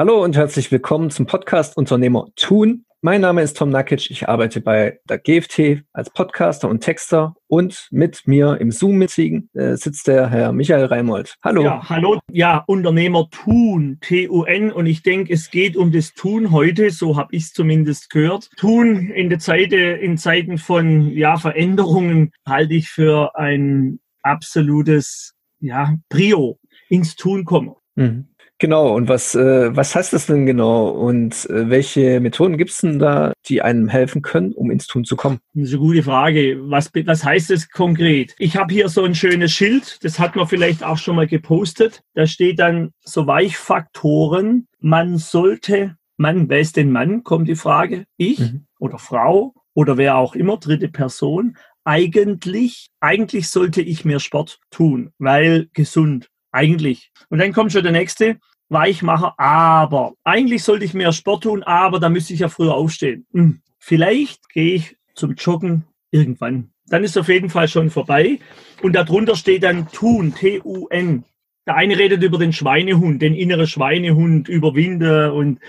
Hallo und herzlich willkommen zum Podcast Unternehmer tun. Mein Name ist Tom Nakic. Ich arbeite bei der GFT als Podcaster und Texter und mit mir im Zoom-Meeting äh, sitzt der Herr Michael Reimold. Hallo. Ja, hallo. Ja, Unternehmer tun, T-U-N. Und ich denke, es geht um das Tun heute. So habe ich es zumindest gehört. Tun in der Zeit, in Zeiten von ja, Veränderungen halte ich für ein absolutes ja, Prio ins Tun kommen. Mhm. Genau, und was, äh, was heißt das denn genau? Und äh, welche Methoden gibt es denn da, die einem helfen können, um ins Tun zu kommen? Das ist eine gute Frage. Was, was heißt das konkret? Ich habe hier so ein schönes Schild, das hat man vielleicht auch schon mal gepostet. Da steht dann so Weichfaktoren. Man sollte, Mann, wer ist denn Mann, kommt die Frage. Ich mhm. oder Frau oder wer auch immer, dritte Person. Eigentlich, eigentlich sollte ich mehr Sport tun, weil gesund. Eigentlich. Und dann kommt schon der nächste. Weichmacher, aber eigentlich sollte ich mehr Sport tun, aber da müsste ich ja früher aufstehen. Hm. Vielleicht gehe ich zum Joggen irgendwann. Dann ist auf jeden Fall schon vorbei. Und darunter steht dann tun, T-U-N. Der eine redet über den Schweinehund, den inneren Schweinehund, überwinde und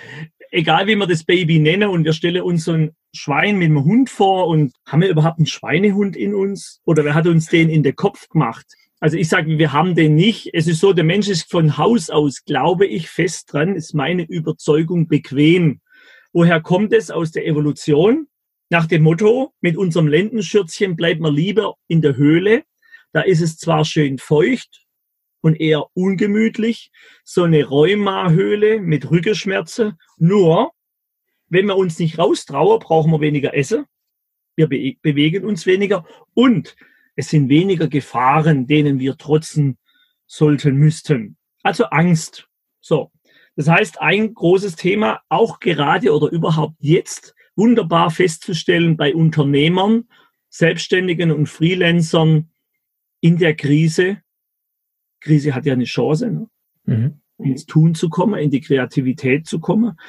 egal wie wir das Baby nennen und wir stellen uns so ein Schwein mit einem Hund vor und haben wir überhaupt einen Schweinehund in uns oder wer hat uns den in den Kopf gemacht? Also ich sage, wir haben den nicht. Es ist so, der Mensch ist von Haus aus, glaube ich, fest dran, ist meine Überzeugung bequem. Woher kommt es? Aus der Evolution. Nach dem Motto, mit unserem Lendenschürzchen bleibt man lieber in der Höhle. Da ist es zwar schön feucht und eher ungemütlich, so eine Rheumahöhle mit Rückenschmerzen. Nur, wenn wir uns nicht raustrauen, brauchen wir weniger Essen. Wir be bewegen uns weniger und es sind weniger Gefahren, denen wir trotzen sollten, müssten. Also Angst. So. Das heißt, ein großes Thema, auch gerade oder überhaupt jetzt, wunderbar festzustellen bei Unternehmern, Selbstständigen und Freelancern in der Krise. Krise hat ja eine Chance, ne? mhm. ins Tun zu kommen, in die Kreativität zu kommen.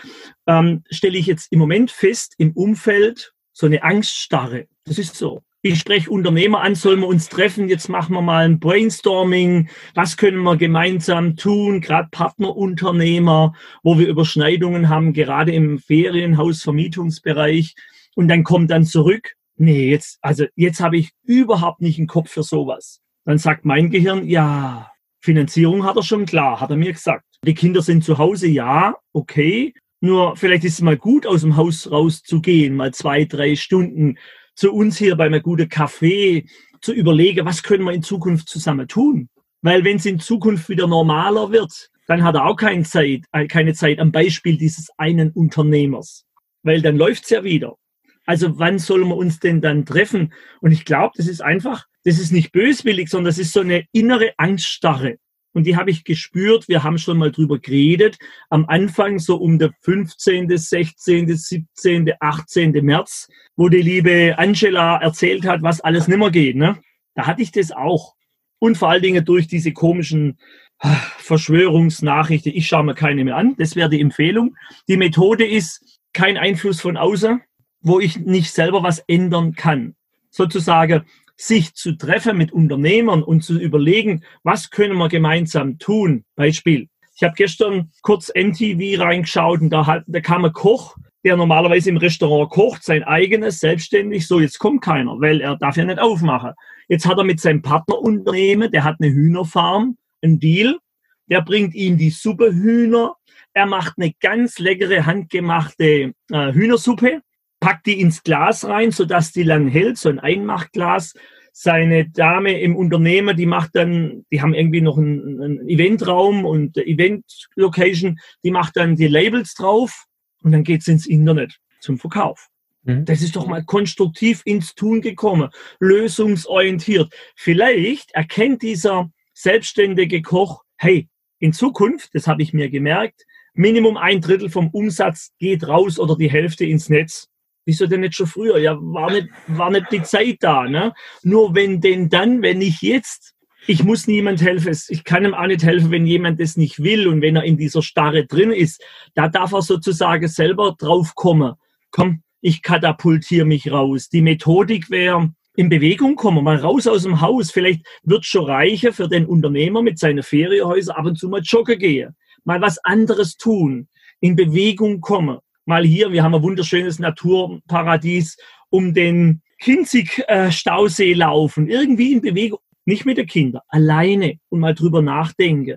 Ähm, stelle ich jetzt im Moment fest, im Umfeld so eine Angststarre. Das ist so ich spreche Unternehmer an, sollen wir uns treffen, jetzt machen wir mal ein Brainstorming, was können wir gemeinsam tun, gerade Partnerunternehmer, wo wir Überschneidungen haben, gerade im Ferienhausvermietungsbereich. Und dann kommt dann zurück, nee, jetzt, also jetzt habe ich überhaupt nicht einen Kopf für sowas. Dann sagt mein Gehirn, ja, Finanzierung hat er schon klar, hat er mir gesagt. Die Kinder sind zu Hause, ja, okay. Nur vielleicht ist es mal gut, aus dem Haus rauszugehen, mal zwei, drei Stunden zu uns hier bei einem guten Kaffee zu überlegen, was können wir in Zukunft zusammen tun. Weil wenn es in Zukunft wieder normaler wird, dann hat er auch keine Zeit, äh, keine Zeit am Beispiel dieses einen Unternehmers. Weil dann läuft's ja wieder. Also wann sollen wir uns denn dann treffen? Und ich glaube, das ist einfach, das ist nicht böswillig, sondern das ist so eine innere Angststarre. Und die habe ich gespürt. Wir haben schon mal drüber geredet. Am Anfang, so um der 15., 16., 17., 18. März, wo die liebe Angela erzählt hat, was alles nimmer geht. Ne? Da hatte ich das auch. Und vor allen Dingen durch diese komischen ah, Verschwörungsnachrichten. Ich schaue mir keine mehr an. Das wäre die Empfehlung. Die Methode ist kein Einfluss von außen, wo ich nicht selber was ändern kann. Sozusagen sich zu treffen mit Unternehmern und zu überlegen, was können wir gemeinsam tun. Beispiel. Ich habe gestern kurz MTV reingeschaut und da, hat, da kam ein Koch, der normalerweise im Restaurant kocht, sein eigenes, selbstständig. So, jetzt kommt keiner, weil er darf ja nicht aufmachen. Jetzt hat er mit seinem Partnerunternehmen, der hat eine Hühnerfarm, einen Deal. Der bringt ihm die Suppehühner. Er macht eine ganz leckere handgemachte äh, Hühnersuppe packt die ins Glas rein, sodass die lang hält, so ein Einmachglas. Seine Dame im Unternehmen, die macht dann, die haben irgendwie noch einen, einen Eventraum und Event-Location, die macht dann die Labels drauf und dann geht's ins Internet zum Verkauf. Mhm. Das ist doch mal konstruktiv ins Tun gekommen, lösungsorientiert. Vielleicht erkennt dieser selbstständige Koch, hey, in Zukunft, das habe ich mir gemerkt, Minimum ein Drittel vom Umsatz geht raus oder die Hälfte ins Netz. Wieso denn nicht schon früher? Ja, war nicht, war nicht die Zeit da. Ne? Nur wenn denn dann, wenn nicht jetzt, ich muss niemand helfen. Ich kann ihm auch nicht helfen, wenn jemand das nicht will und wenn er in dieser Starre drin ist. Da darf er sozusagen selber drauf kommen. Komm, ich katapultiere mich raus. Die Methodik wäre, in Bewegung kommen, mal raus aus dem Haus. Vielleicht wird schon reicher für den Unternehmer mit seinen Ferienhäusern ab und zu mal joggen gehen, mal was anderes tun in Bewegung kommen. Mal hier, wir haben ein wunderschönes Naturparadies um den Kinzig-Stausee laufen, irgendwie in Bewegung, nicht mit den Kindern, alleine und mal drüber nachdenken.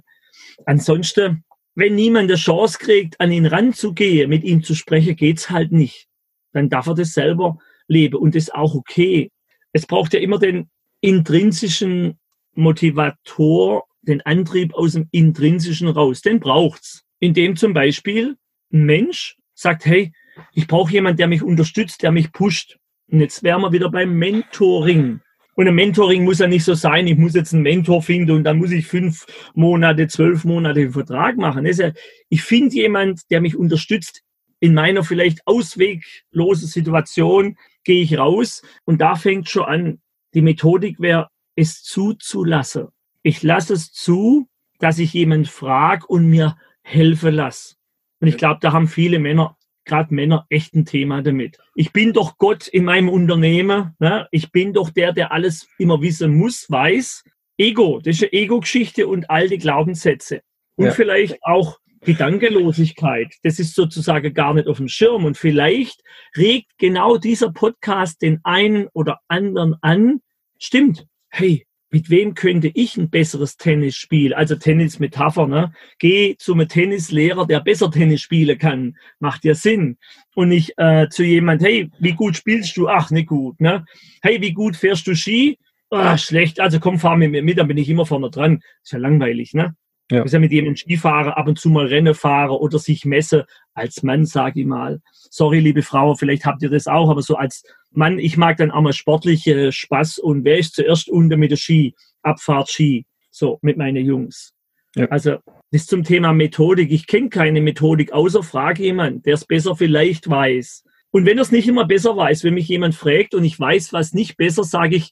Ansonsten, wenn niemand eine Chance kriegt, an ihn ranzugehen, mit ihm zu sprechen, geht's halt nicht. Dann darf er das selber leben und das ist auch okay. Es braucht ja immer den intrinsischen Motivator, den Antrieb aus dem intrinsischen raus. Den braucht's. Indem zum Beispiel ein Mensch sagt, hey, ich brauche jemanden, der mich unterstützt, der mich pusht. Und jetzt wären wir wieder beim Mentoring. Und ein Mentoring muss ja nicht so sein, ich muss jetzt einen Mentor finden und dann muss ich fünf Monate, zwölf Monate einen Vertrag machen. Ja, ich finde jemand, der mich unterstützt in meiner vielleicht ausweglosen Situation, gehe ich raus und da fängt schon an. Die Methodik wäre, es zuzulassen. Ich lasse es zu, dass ich jemand frage und mir helfen lasse. Und ich glaube, da haben viele Männer gerade Männer echt ein Thema damit. Ich bin doch Gott in meinem Unternehmen. Ne? Ich bin doch der, der alles immer wissen muss, weiß. Ego, das ist eine Ego-Geschichte und alte Glaubenssätze. Und ja. vielleicht auch Gedankenlosigkeit. Das ist sozusagen gar nicht auf dem Schirm. Und vielleicht regt genau dieser Podcast den einen oder anderen an. Stimmt. Hey, mit wem könnte ich ein besseres Tennis spielen? Also Tennis-Metapher, ne? Geh zum Tennislehrer, der besser Tennis spielen kann. Macht ja Sinn. Und nicht äh, zu jemand, hey, wie gut spielst du? Ach, nicht gut, ne? Hey, wie gut fährst du Ski? Ach, schlecht. Also komm, fahr mit mir mit, dann bin ich immer vorne dran. Ist ja langweilig, ne? Ja. Ist ja mit jemandem Skifahren, ab und zu mal Rennen fahren oder sich messe als Mann, sage ich mal. Sorry, liebe Frau, vielleicht habt ihr das auch, aber so als Mann, ich mag dann auch mal sportliche Spaß und wer ist zuerst unter mit der Ski? Abfahrt Ski. So, mit meinen Jungs. Ja. Also, das zum Thema Methodik. Ich kenne keine Methodik, außer frage jemand, der es besser vielleicht weiß. Und wenn er es nicht immer besser weiß, wenn mich jemand fragt und ich weiß was nicht besser, sage ich,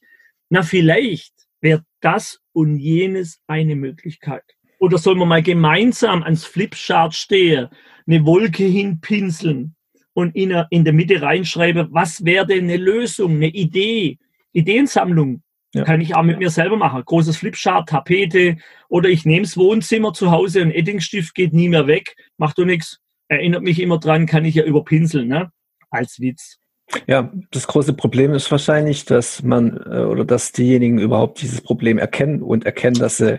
na, vielleicht wäre das und jenes eine Möglichkeit. Oder sollen wir mal gemeinsam ans Flipchart stehen, eine Wolke hinpinseln und in, in der Mitte reinschreibe, was wäre denn eine Lösung, eine Idee, Ideensammlung. Ja. Kann ich auch mit mir selber machen. Großes Flipchart, Tapete oder ich nehme das Wohnzimmer zu Hause, ein Eddingstift geht nie mehr weg, macht doch nichts. Erinnert mich immer dran, kann ich ja überpinseln, ne? Als Witz. Ja, das große Problem ist wahrscheinlich, dass man äh, oder dass diejenigen überhaupt dieses Problem erkennen und erkennen, dass sie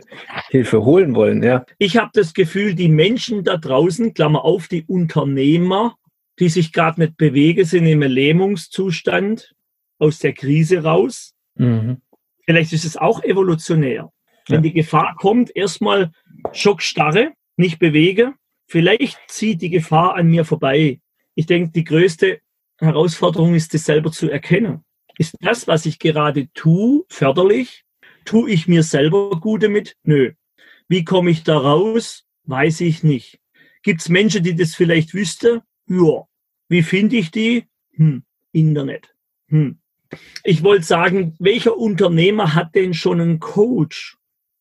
Hilfe holen wollen. Ja. Ich habe das Gefühl, die Menschen da draußen, Klammer auf, die Unternehmer, die sich gerade nicht bewegen, sind im Lähmungszustand aus der Krise raus. Mhm. Vielleicht ist es auch evolutionär. Wenn ja. die Gefahr kommt, erstmal Schockstarre, nicht bewege. Vielleicht zieht die Gefahr an mir vorbei. Ich denke, die größte Herausforderung ist es selber zu erkennen. Ist das, was ich gerade tue, förderlich? Tue ich mir selber gut damit? Nö. Wie komme ich da raus? Weiß ich nicht. Gibt es Menschen, die das vielleicht wüssten? Ja. Wie finde ich die? Hm, Internet. Hm. Ich wollte sagen, welcher Unternehmer hat denn schon einen Coach?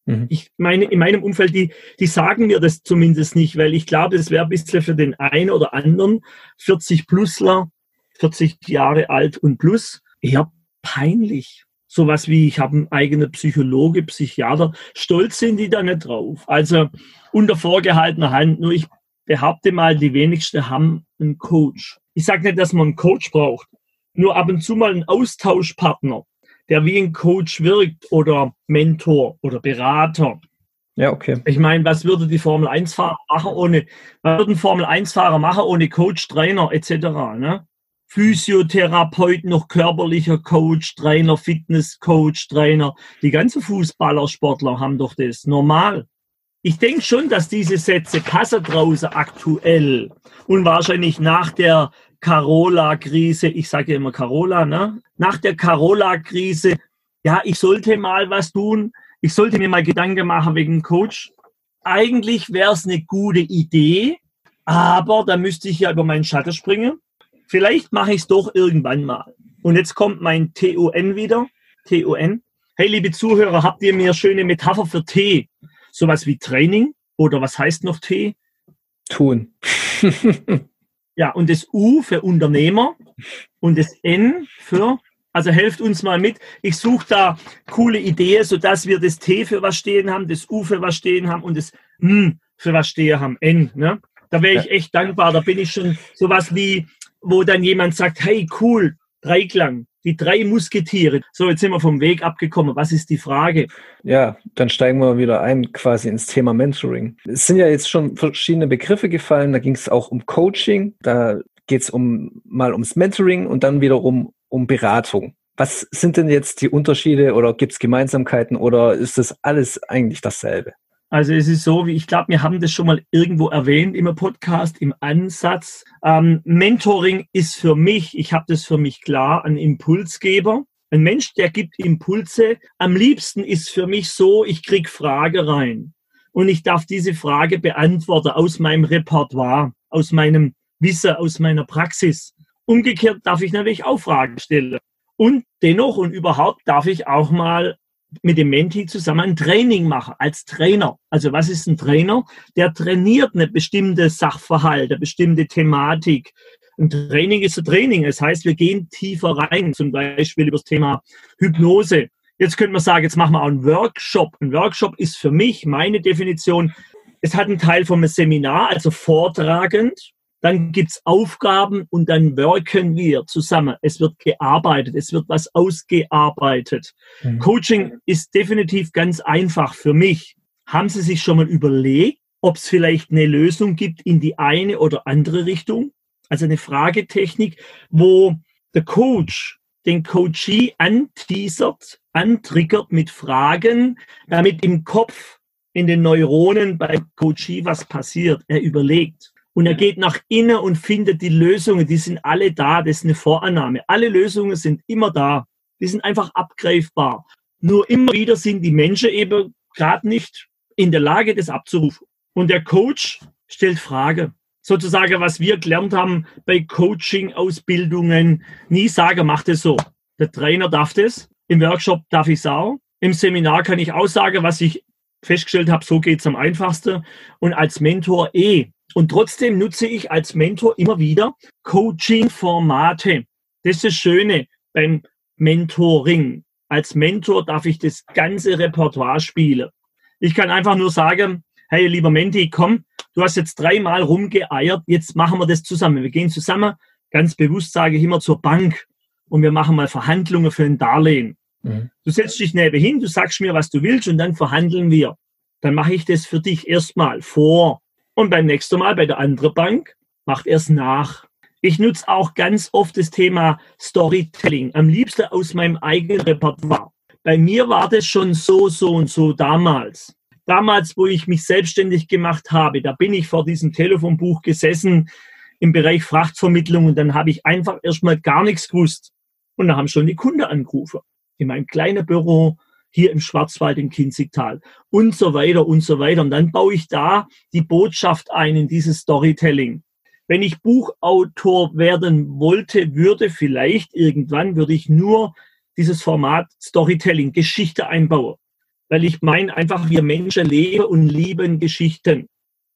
Mhm. Ich meine, in meinem Umfeld, die, die sagen mir das zumindest nicht, weil ich glaube, das wäre ein bisschen für den einen oder anderen 40-Plusler, 40 Jahre alt und plus, eher peinlich. Sowas wie, ich habe einen eigenen Psychologe, Psychiater. Stolz sind die da nicht drauf. Also unter vorgehaltener Hand. Nur ich behaupte mal, die wenigsten haben einen Coach. Ich sage nicht, dass man einen Coach braucht, nur ab und zu mal einen Austauschpartner, der wie ein Coach wirkt oder Mentor oder Berater. Ja, okay. Ich meine, was würde die Formel 1-Fahrer machen ohne, was würden Formel 1-Fahrer machen ohne Coach, Trainer etc. Ne? Physiotherapeut, noch körperlicher Coach, Trainer, Fitnesscoach, Trainer. Die ganzen Fußballer, Sportler haben doch das normal ich denke schon, dass diese Sätze passen draußen aktuell und wahrscheinlich nach der Carola-Krise, ich sage ja immer Carola, ne? Nach der Carola-Krise, ja, ich sollte mal was tun, ich sollte mir mal Gedanken machen wegen Coach. Eigentlich wäre es eine gute Idee, aber da müsste ich ja über meinen Schatten springen. Vielleicht mache ich es doch irgendwann mal. Und jetzt kommt mein TUN wieder. TUN. Hey, liebe Zuhörer, habt ihr mir schöne Metapher für T? Sowas wie Training oder was heißt noch T? Tun. ja, und das U für Unternehmer und das N für, also helft uns mal mit. Ich suche da coole Ideen, sodass wir das T für was stehen haben, das U für was stehen haben und das M für was stehen haben, N. Ne? Da wäre ich echt dankbar. Da bin ich schon sowas wie, wo dann jemand sagt, hey, cool, Dreiklang, die drei Musketiere. So, jetzt sind wir vom Weg abgekommen. Was ist die Frage? Ja, dann steigen wir wieder ein quasi ins Thema Mentoring. Es sind ja jetzt schon verschiedene Begriffe gefallen. Da ging es auch um Coaching. Da geht es um, mal ums Mentoring und dann wiederum um Beratung. Was sind denn jetzt die Unterschiede oder gibt es Gemeinsamkeiten oder ist das alles eigentlich dasselbe? Also es ist so, wie ich glaube, wir haben das schon mal irgendwo erwähnt im Podcast, im Ansatz. Ähm, Mentoring ist für mich, ich habe das für mich klar, ein Impulsgeber. Ein Mensch, der gibt Impulse. Am liebsten ist für mich so, ich krieg Frage rein und ich darf diese Frage beantworten aus meinem Repertoire, aus meinem Wissen, aus meiner Praxis. Umgekehrt darf ich natürlich auch Fragen stellen. Und dennoch und überhaupt darf ich auch mal mit dem Menti zusammen ein Training machen als Trainer. Also was ist ein Trainer? Der trainiert eine bestimmte Sachverhalt, eine bestimmte Thematik. Ein Training ist ein Training. Das heißt, wir gehen tiefer rein, zum Beispiel über das Thema Hypnose. Jetzt könnte man sagen, jetzt machen wir auch einen Workshop. Ein Workshop ist für mich meine Definition, es hat einen Teil vom Seminar, also vortragend dann gibt's Aufgaben und dann wirken wir zusammen. Es wird gearbeitet, es wird was ausgearbeitet. Mhm. Coaching ist definitiv ganz einfach für mich. Haben Sie sich schon mal überlegt, ob es vielleicht eine Lösung gibt in die eine oder andere Richtung? Also eine Fragetechnik, wo der Coach den Coachee anteasert, antriggert mit Fragen, damit im Kopf, in den Neuronen beim Coachee was passiert. Er überlegt. Und er geht nach innen und findet die Lösungen, die sind alle da, das ist eine Vorannahme. Alle Lösungen sind immer da, die sind einfach abgreifbar. Nur immer wieder sind die Menschen eben gerade nicht in der Lage, das abzurufen. Und der Coach stellt Frage. Sozusagen, was wir gelernt haben bei Coaching-Ausbildungen, nie sagen, mach das so. Der Trainer darf das, im Workshop darf ich es auch, im Seminar kann ich auch sagen, was ich festgestellt habe, so geht's am einfachsten. Und als Mentor eh. Und trotzdem nutze ich als Mentor immer wieder Coaching-Formate. Das ist das Schöne beim Mentoring. Als Mentor darf ich das ganze Repertoire spielen. Ich kann einfach nur sagen, hey, lieber Menti, komm, du hast jetzt dreimal rumgeeiert, jetzt machen wir das zusammen. Wir gehen zusammen, ganz bewusst sage ich immer zur Bank und wir machen mal Verhandlungen für ein Darlehen. Mhm. Du setzt dich neben hin, du sagst mir, was du willst und dann verhandeln wir. Dann mache ich das für dich erstmal vor. Und beim nächsten Mal bei der anderen Bank macht er es nach. Ich nutze auch ganz oft das Thema Storytelling, am liebsten aus meinem eigenen Repertoire. Bei mir war das schon so, so und so damals. Damals, wo ich mich selbstständig gemacht habe, da bin ich vor diesem Telefonbuch gesessen im Bereich Frachtvermittlung und dann habe ich einfach erstmal gar nichts gewusst. Und da haben schon die Kunden angerufen. In meinem kleinen Büro, hier im Schwarzwald im Kinzigtal und so weiter und so weiter. Und dann baue ich da die Botschaft ein in dieses Storytelling. Wenn ich Buchautor werden wollte, würde vielleicht irgendwann, würde ich nur dieses Format Storytelling, Geschichte einbauen. Weil ich meine einfach, wir Menschen leben und lieben Geschichten.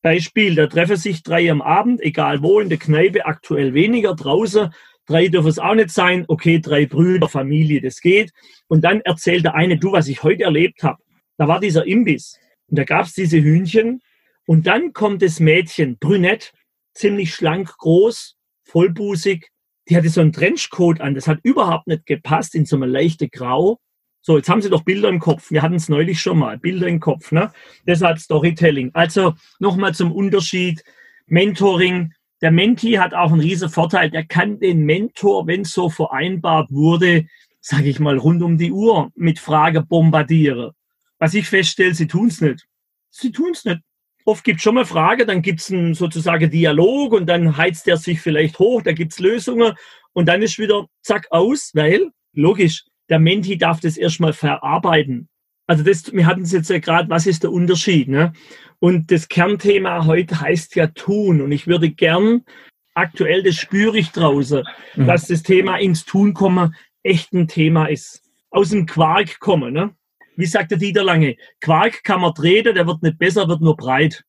Beispiel, da treffen sich drei am Abend, egal wo, in der Kneipe, aktuell weniger, draußen drei dürfen es auch nicht sein, okay, drei Brüder, Familie, das geht. Und dann erzählt der eine, du, was ich heute erlebt habe. Da war dieser Imbiss und da gab es diese Hühnchen und dann kommt das Mädchen, brünett, ziemlich schlank, groß, vollbusig. Die hatte so einen Trenchcoat an, das hat überhaupt nicht gepasst in so einem leichten Grau. So, jetzt haben Sie doch Bilder im Kopf. Wir hatten es neulich schon mal, Bilder im Kopf. Ne? Deshalb Storytelling. Also nochmal zum Unterschied. Mentoring, der Menti hat auch einen riesen Vorteil. Der kann den Mentor, wenn so vereinbart wurde, sage ich mal, rund um die Uhr mit Frage bombardieren. Was ich feststelle, sie tun es nicht. Sie tun es nicht. Oft gibt es schon mal Frage, dann gibt es einen sozusagen Dialog und dann heizt er sich vielleicht hoch, da gibt es Lösungen und dann ist wieder zack aus, weil, logisch, der Menti darf das erstmal verarbeiten. Also das, wir hatten es jetzt ja gerade, was ist der Unterschied? Ne? Und das Kernthema heute heißt ja tun. Und ich würde gern, aktuell, das spüre ich draußen, mhm. dass das Thema ins Tun kommen echt ein Thema ist. Aus dem Quark kommen. Ne? Wie sagt der Dieter Lange? Quark kann man treten, der wird nicht besser, wird nur breit.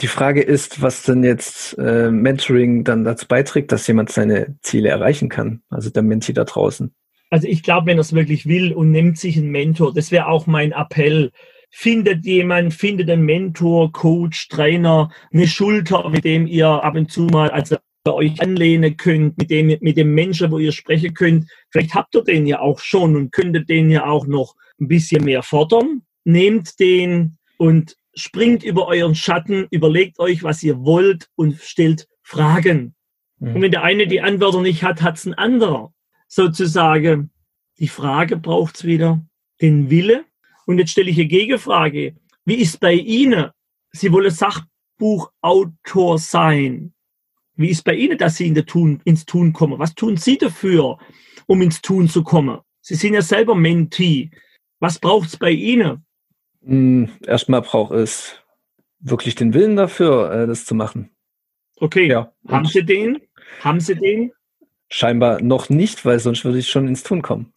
Die Frage ist, was denn jetzt äh, Mentoring dann dazu beiträgt, dass jemand seine Ziele erreichen kann, also der Menti da draußen. Also ich glaube, wenn er es wirklich will und nimmt sich einen Mentor, das wäre auch mein Appell, findet jemand, findet einen Mentor, Coach, Trainer, eine Schulter, mit dem ihr ab und zu mal also euch anlehnen könnt, mit dem, mit dem Menschen, wo ihr sprechen könnt. Vielleicht habt ihr den ja auch schon und könntet den ja auch noch ein bisschen mehr fordern. Nehmt den und springt über euren Schatten, überlegt euch, was ihr wollt und stellt Fragen. Mhm. Und wenn der eine die Antwort nicht hat, hat es ein anderer. Sozusagen, die Frage braucht es wieder, den Wille. Und jetzt stelle ich eine Gegenfrage. Wie ist bei Ihnen? Sie wollen Sachbuchautor sein. Wie ist bei Ihnen, dass Sie in Tun, ins Tun kommen? Was tun Sie dafür, um ins Tun zu kommen? Sie sind ja selber Mentee. Was braucht es bei Ihnen? Hm, erstmal braucht es wirklich den Willen dafür, äh, das zu machen. Okay, ja. haben Sie den? Haben Sie den? Scheinbar noch nicht, weil sonst würde ich schon ins Tun kommen.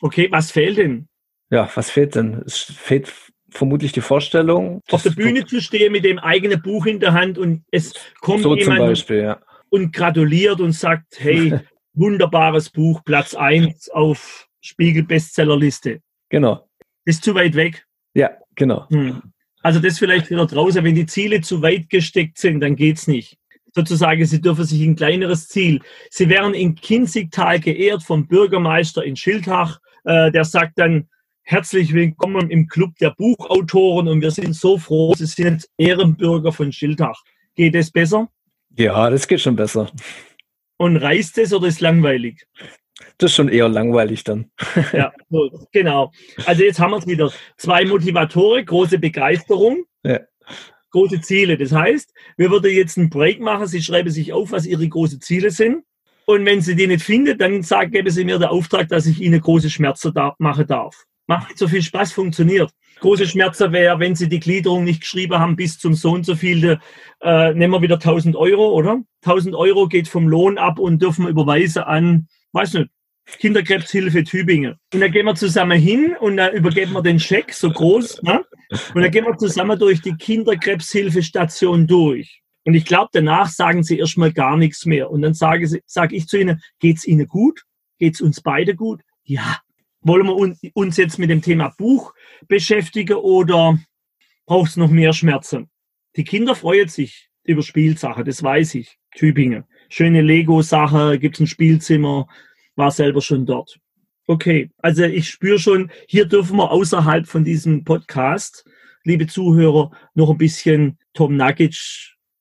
Okay, was fehlt denn? Ja, was fehlt denn? Es fehlt vermutlich die Vorstellung. Auf der Bühne zu stehen mit dem eigenen Buch in der Hand und es kommt so jemand Beispiel, ja. und gratuliert und sagt, hey, wunderbares Buch, Platz 1 auf Spiegel Bestsellerliste. Genau. Ist zu weit weg. Ja, genau. Hm. Also das vielleicht wieder draußen, wenn die Ziele zu weit gesteckt sind, dann geht's nicht. Sozusagen, sie dürfen sich ein kleineres Ziel. Sie werden in Kinzigtal geehrt vom Bürgermeister in Schildach. Äh, der sagt dann, herzlich willkommen im Club der Buchautoren und wir sind so froh, Sie sind Ehrenbürger von Schildach. Geht es besser? Ja, das geht schon besser. Und reißt es oder ist langweilig? Das ist schon eher langweilig dann. ja, so, genau. Also jetzt haben wir es wieder. Zwei Motivatoren, große Begeisterung, ja. große Ziele. Das heißt, wir würden jetzt einen Break machen. Sie schreiben sich auf, was Ihre großen Ziele sind. Und wenn Sie die nicht finden, dann sagen, geben Sie mir den Auftrag, dass ich Ihnen große Schmerzen da machen darf. Macht nicht so viel Spaß, funktioniert. Große Schmerzen wäre, wenn Sie die Gliederung nicht geschrieben haben bis zum so und so viel, äh, nehmen wir wieder 1000 Euro, oder? 1000 Euro geht vom Lohn ab und dürfen wir überweisen an, weiß nicht, Kinderkrebshilfe Tübingen. Und dann gehen wir zusammen hin und dann übergeben wir den Scheck, so groß, ne? und dann gehen wir zusammen durch die Kinderkrebshilfestation durch. Und ich glaube, danach sagen sie erstmal gar nichts mehr. Und dann sage, sage ich zu ihnen, geht's Ihnen gut? Geht's uns beide gut? Ja. Wollen wir uns jetzt mit dem Thema Buch beschäftigen oder braucht es noch mehr Schmerzen? Die Kinder freuen sich über Spielsachen, das weiß ich. Tübingen. Schöne Lego-Sache, gibt's ein Spielzimmer, war selber schon dort. Okay, also ich spüre schon, hier dürfen wir außerhalb von diesem Podcast, liebe Zuhörer, noch ein bisschen Tom Nagic,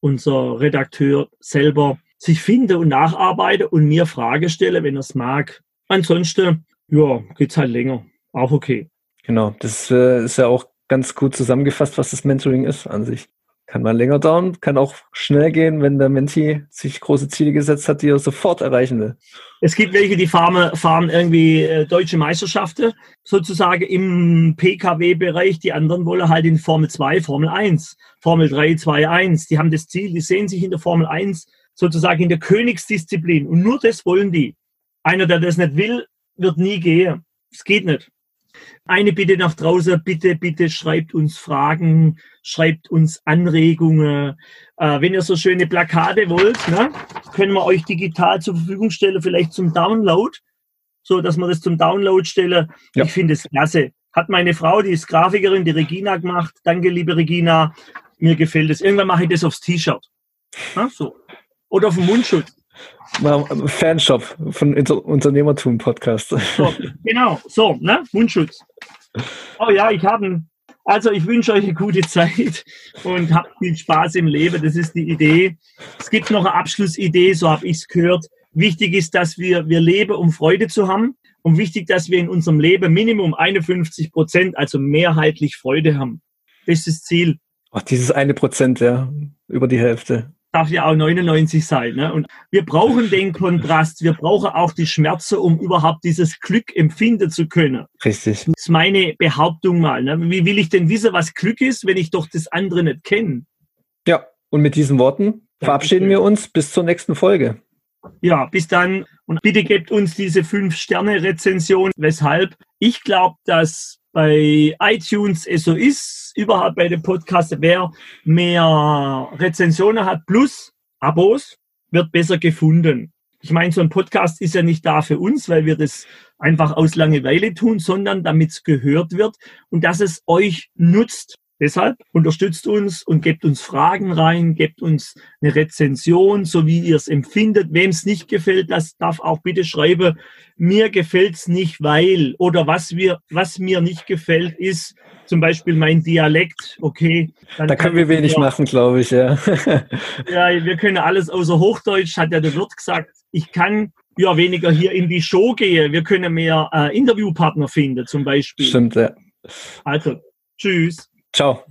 unser Redakteur, selber sich finden und nacharbeiten und mir Frage stelle, wenn er es mag. Ansonsten, ja, geht's halt länger. Auch okay. Genau, das äh, ist ja auch ganz gut zusammengefasst, was das Mentoring ist an sich. Kann mal länger dauern, kann auch schnell gehen, wenn der Menti sich große Ziele gesetzt hat, die er sofort erreichen will. Es gibt welche, die fahren, fahren irgendwie äh, deutsche Meisterschaften sozusagen im PKW-Bereich. Die anderen wollen halt in Formel 2, Formel 1, Formel 3, 2, 1. Die haben das Ziel, die sehen sich in der Formel 1 sozusagen in der Königsdisziplin. Und nur das wollen die. Einer, der das nicht will, wird nie gehen. Es geht nicht. Eine Bitte nach draußen, bitte, bitte schreibt uns Fragen, schreibt uns Anregungen. Äh, wenn ihr so schöne Plakate wollt, ne, können wir euch digital zur Verfügung stellen, vielleicht zum Download, so dass wir das zum Download stellen. Ja. Ich finde es klasse. Hat meine Frau, die ist Grafikerin, die Regina gemacht. Danke, liebe Regina. Mir gefällt es. Irgendwann mache ich das aufs T-Shirt. So. Oder auf den Mundschutz. Fanshop von Unternehmertum Podcast. So, genau, so, ne? Mundschutz. Oh ja, ich habe also ich wünsche euch eine gute Zeit und habt viel Spaß im Leben. Das ist die Idee. Es gibt noch eine Abschlussidee, so habe ich es gehört. Wichtig ist, dass wir, wir leben, um Freude zu haben. Und wichtig, dass wir in unserem Leben Minimum 51 Prozent, also mehrheitlich Freude haben. Das ist das Ziel. Ach, dieses eine Prozent, ja, über die Hälfte darf ja auch 99 sein. Ne? Und wir brauchen den Kontrast, wir brauchen auch die Schmerzen, um überhaupt dieses Glück empfinden zu können. Richtig. Das ist meine Behauptung mal. Ne? Wie will ich denn wissen, was Glück ist, wenn ich doch das andere nicht kenne? Ja, und mit diesen Worten verabschieden wir uns bis zur nächsten Folge. Ja, bis dann. Und bitte gebt uns diese 5-Sterne-Rezension. Weshalb? Ich glaube, dass bei iTunes es so ist, überhaupt bei dem Podcast, wer mehr Rezensionen hat plus Abos, wird besser gefunden. Ich meine, so ein Podcast ist ja nicht da für uns, weil wir das einfach aus Langeweile tun, sondern damit es gehört wird und dass es euch nutzt. Deshalb unterstützt uns und gebt uns Fragen rein, gebt uns eine Rezension, so wie ihr es empfindet. Wem es nicht gefällt, das darf auch bitte schreiben. Mir gefällt's nicht, weil oder was wir, was mir nicht gefällt, ist zum Beispiel mein Dialekt. Okay, da können wir wenig ja, machen, glaube ich. Ja. ja, wir können alles außer Hochdeutsch, hat ja der Wirt gesagt. Ich kann ja weniger hier in die Show gehen. Wir können mehr äh, Interviewpartner finden, zum Beispiel. Stimmt, ja. Also, tschüss. Ciao.